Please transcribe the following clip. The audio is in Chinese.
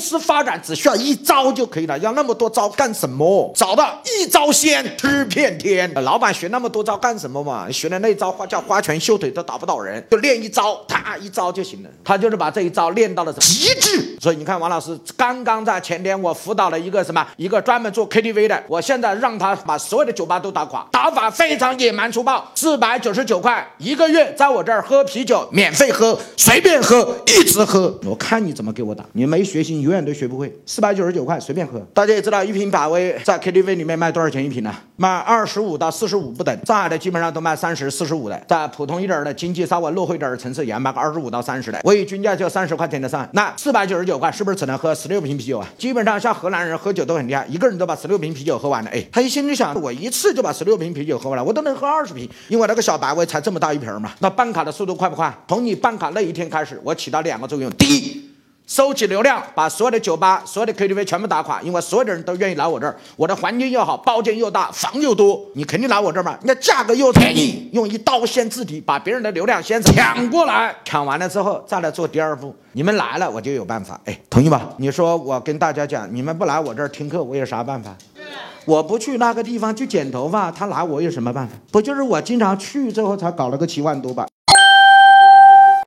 司发展只需要一招就可以了，要那么多招干什么？找到一招鲜吃遍天。老板学那么多招干什么嘛？学的那招花叫花拳绣腿都打不倒人，就练一招，他一招就行了。他就是把这一招练到了极致。所以你看，王老师刚刚在前天我辅导了一个什么，一个专门做 KTV 的，我现在让他把所有的酒吧都打垮，打法非常野蛮粗暴，四百九十九块一个月，在我这儿喝啤酒免费喝，随便喝，一直喝。我看你怎么给我打，你没学习，永远都学不会。四百九十九块随便喝，大家也知道一瓶百威在 KTV 里面卖多少钱一瓶呢？卖二十五到四十五不等，上海的基本上都卖三十、四十五的，在普通一点的经济稍微落后一点的城市也卖个二十五到三十的。我以均价就三十块钱的算，那四百九十九块是不是只能喝十六瓶啤酒啊？基本上像荷兰人喝酒都很厉害，一个人都把十六瓶啤酒喝完了。哎，他一心里想，我一次就把十六瓶啤酒喝完了，我都能喝二十瓶，因为那个小白威才这么大一瓶嘛。那办卡的速度快不快？从你办卡那一天开始，我起到两个作用，第一。收集流量，把所有的酒吧、所有的 KTV 全部打垮，因为所有的人都愿意来我这儿，我的环境又好，包间又大，房又多，你肯定来我这儿嘛。那价格又便宜，用一刀先制敌，把别人的流量先抢过来，抢完了之后再来做第二步。你们来了，我就有办法。哎，同意吧？你说我跟大家讲，你们不来我这儿听课，我有啥办法？我不去那个地方去剪头发，他拿我有什么办法？不就是我经常去之后才搞了个七万多吧？